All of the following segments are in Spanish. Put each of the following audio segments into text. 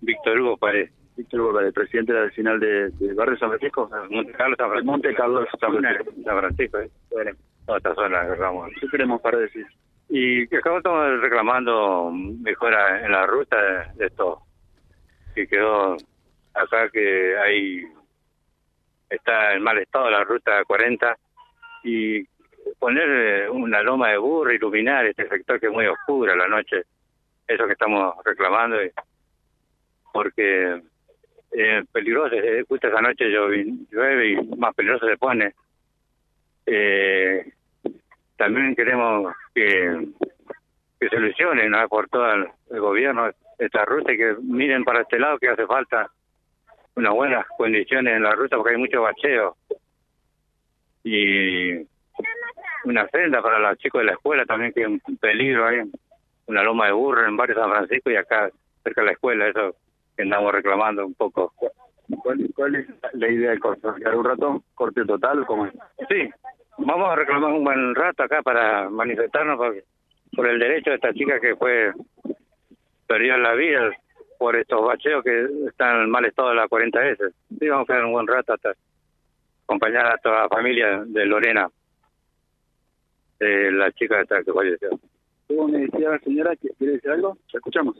Víctor Hugo Pared. Víctor Hugo Pared, presidente de la vecinal de, de Barrio San Francisco. Monte Carlos San Francisco. Monte Carlos San Francisco. San Francisco, ¿eh? Toda esta zona agarramos. ¿qué queremos para decir? Y acá estamos reclamando mejora en la ruta de, de esto. Que quedó acá que hay. Está en mal estado la ruta 40. Y poner eh, una loma de burro, iluminar este sector que es muy oscuro a la noche. Eso que estamos reclamando. y- porque es peligroso. eh, Justo esa noche llueve y más peligroso se pone. Eh, también queremos que, que solucionen por todo el, el gobierno esta ruta y que miren para este lado que hace falta unas buenas condiciones en la ruta porque hay mucho bacheo y una senda para los chicos de la escuela también que es un peligro hay una loma de burro en barrio San Francisco y acá cerca de la escuela eso que andamos reclamando un poco ¿Cuál, cuál es la idea del corte? ¿Quedar un rato? ¿Corte total? ¿Cómo es? Sí, vamos a reclamar un buen rato acá para manifestarnos por, por el derecho de esta chica que fue perdió la vida por estos bacheos que están en mal estado de la 40S. Sí, vamos a quedar un buen rato hasta acompañar a toda la familia de Lorena, de la chica esta que falleció. ¿Cómo me decía la señora que quiere decir algo? ¿La escuchamos?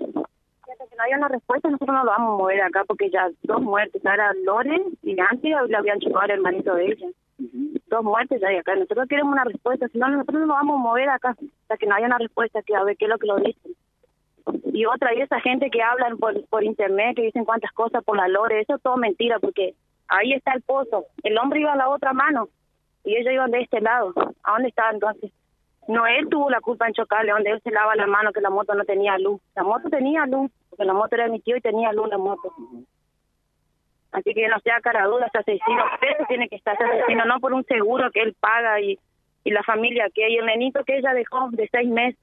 Que no haya una respuesta, nosotros no lo vamos a mover acá porque ya dos muertes. Ahora Loren y antes le habían chocado al hermanito de ella. Dos muertes ya hay acá. Nosotros queremos una respuesta, si no, nosotros no lo vamos a mover acá hasta que no haya una respuesta, que a ver qué es lo que lo dicen. Y otra, y esa gente que hablan por, por internet, que dicen cuántas cosas por la Lore, eso es todo mentira porque ahí está el pozo. El hombre iba a la otra mano y ellos iban de este lado. ¿A dónde estaba entonces? No, él tuvo la culpa en chocarle, donde él se lava la mano que la moto no tenía luz. La moto tenía luz, porque la moto era de mi tío y tenía luz la moto. Así que no sea cara duda, ese asesino, eso tiene que estar ese asesino, no por un seguro que él paga y, y la familia que hay. El nenito que ella dejó de seis meses.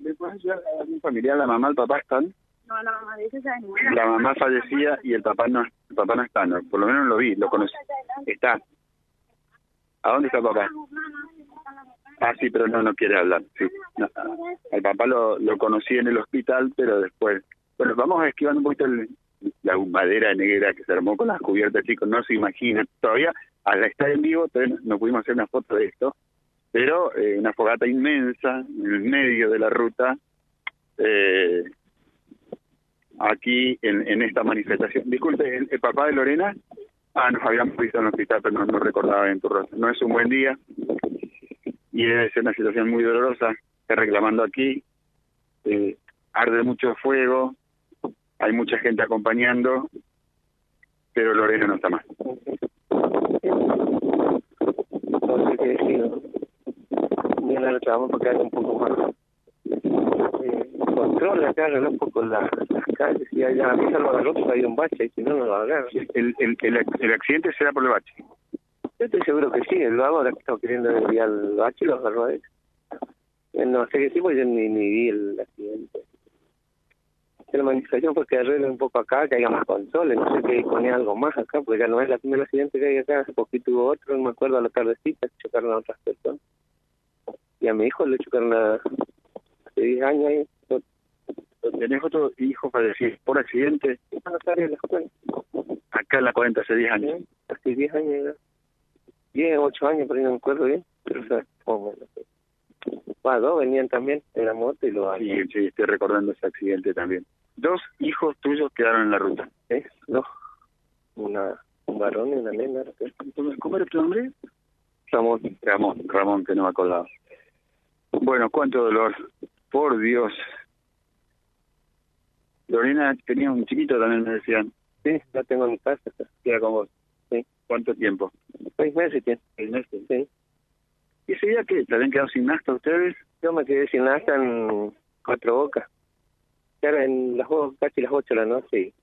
Después ya mi familiar, la mamá, el papá están. No, la mamá de es. La mamá fallecía y el papá no, el papá no está, no, por lo menos lo vi, lo conocí. Está. ¿A dónde está el papá? Ah, sí, pero no, no quiere hablar. Sí. No, al papá lo, lo conocí en el hospital, pero después. Bueno, vamos a esquivar un poquito el- la madera negra que se armó con las cubiertas, chicos. No se imaginan. Todavía, al estar en vivo, todavía no pudimos hacer una foto de esto, pero eh, una fogata inmensa en el medio de la ruta. Eh, aquí en, en esta manifestación. Disculpe, ¿el, el papá de Lorena? Ah, nos habíamos visto en el hospital, pero no, no recordaba en tu rostro. No es un buen día y ser una situación muy dolorosa. Está reclamando aquí, eh, arde mucho fuego, hay mucha gente acompañando, pero Lorena no está más. Sé qué. Bien, ahora trabajamos para que un poco más eh, control acá, arreglar un poco la- las calles. Y allá a mí se lo agarró había un bache y si no, no lo agarran. El, el, el, el accidente será por el bache. Yo estoy seguro que sí, el vago ahora que estaba queriendo enviar el bache lo agarró a él. No sé qué tipo, yo ni, ni vi el accidente. La manifestación fue que arregle un poco acá, que haya más controles, no sé que pone algo más acá, porque ya no es el primer accidente que hay acá, hace poquito hubo otro, no me acuerdo a la tardecita, que chocaron a otras personas. Y a mi hijo le chocaron a, hace 10 años ahí, Tenés otro hijo fallecido por accidente a la tarde de la escuela. acá en la 40 hace 10 años. Hace 10 años ya. 10, 8 años, ahí no me acuerdo bien, pero o sea, como, no sé. Ah, dos venían también en la moto y lo Sí, sí, estoy recordando ese accidente también. Dos hijos tuyos quedaron en la ruta. ¿Eh? Dos. Una, un varón y una nena. ¿Cómo era tu nombre? Ramón. Ramón, Ramón, que no me acordaba. Bueno, cuánto dolor. Por Dios. Lorena tenía un chiquito también, me decían. Sí, la tengo en mi casa. acá. que era con vos. Sí. ¿Cuánto tiempo? Seis meses tiene. Seis meses. Sí. ¿Y ese día qué? ¿Se habían quedado sin nasta ustedes? Yo me quedé sin nada en Cuatro Bocas. Ya era en las casi las ocho de la noche y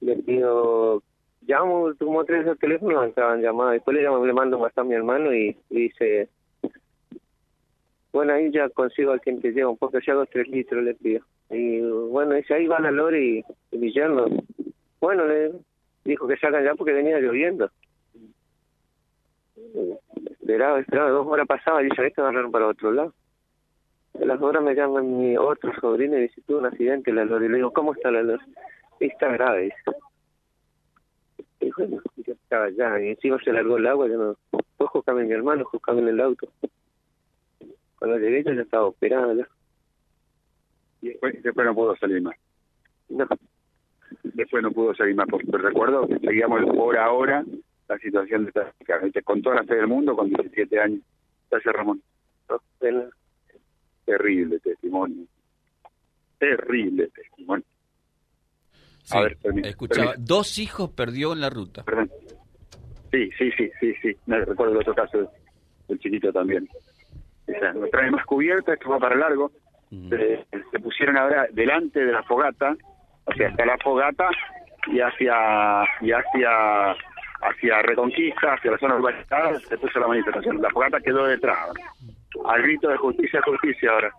le pido, llamo, tomó tres al teléfono, no entraban llamadas. Después le llamo, le mando más a mi hermano y, y dice, bueno, ahí ya consigo a quien te lleva un poco, si hago tres litros, le pido. Y bueno, dice, ahí va la Lore y, y mi yerno. Bueno, le dijo que salgan ya porque venía lloviendo. Esperaba, esperaba, dos horas pasaban y dice, que agarraron para otro lado. A las horas me llama mi otro sobrino y dice, tuvo un accidente la Lore. Le digo, ¿cómo está la Lore? Está grave. dice. Y bueno, yo estaba allá. Y encima se largó el agua. Yo no... Vos juzgame mi hermano, juzgame en el auto. Cuando llegué yo ya estaba operado ya. Y después, después no pudo salir más. No, Después no pudo salir más. Porque recuerdo que seguíamos hora a hora la situación de. ¿viste? Con toda la fe del mundo, con 17 años. Gracias, Ramón. Terrible testimonio. Terrible testimonio. Sí, A ver, permiso, escuchaba, permiso. dos hijos perdió en la ruta. Perdón. Sí, sí, sí, sí, sí. No, recuerdo el otro caso del chiquito también. O sea, no trae más cubierta, esto va para largo. Mm. Se, se pusieron ahora delante de la fogata, o sea, hasta la fogata y hacia y hacia hacia Reconquista, hacia la zona urbanizada, se puso la manifestación. La fogata quedó detrás. Al grito de justicia, justicia ahora.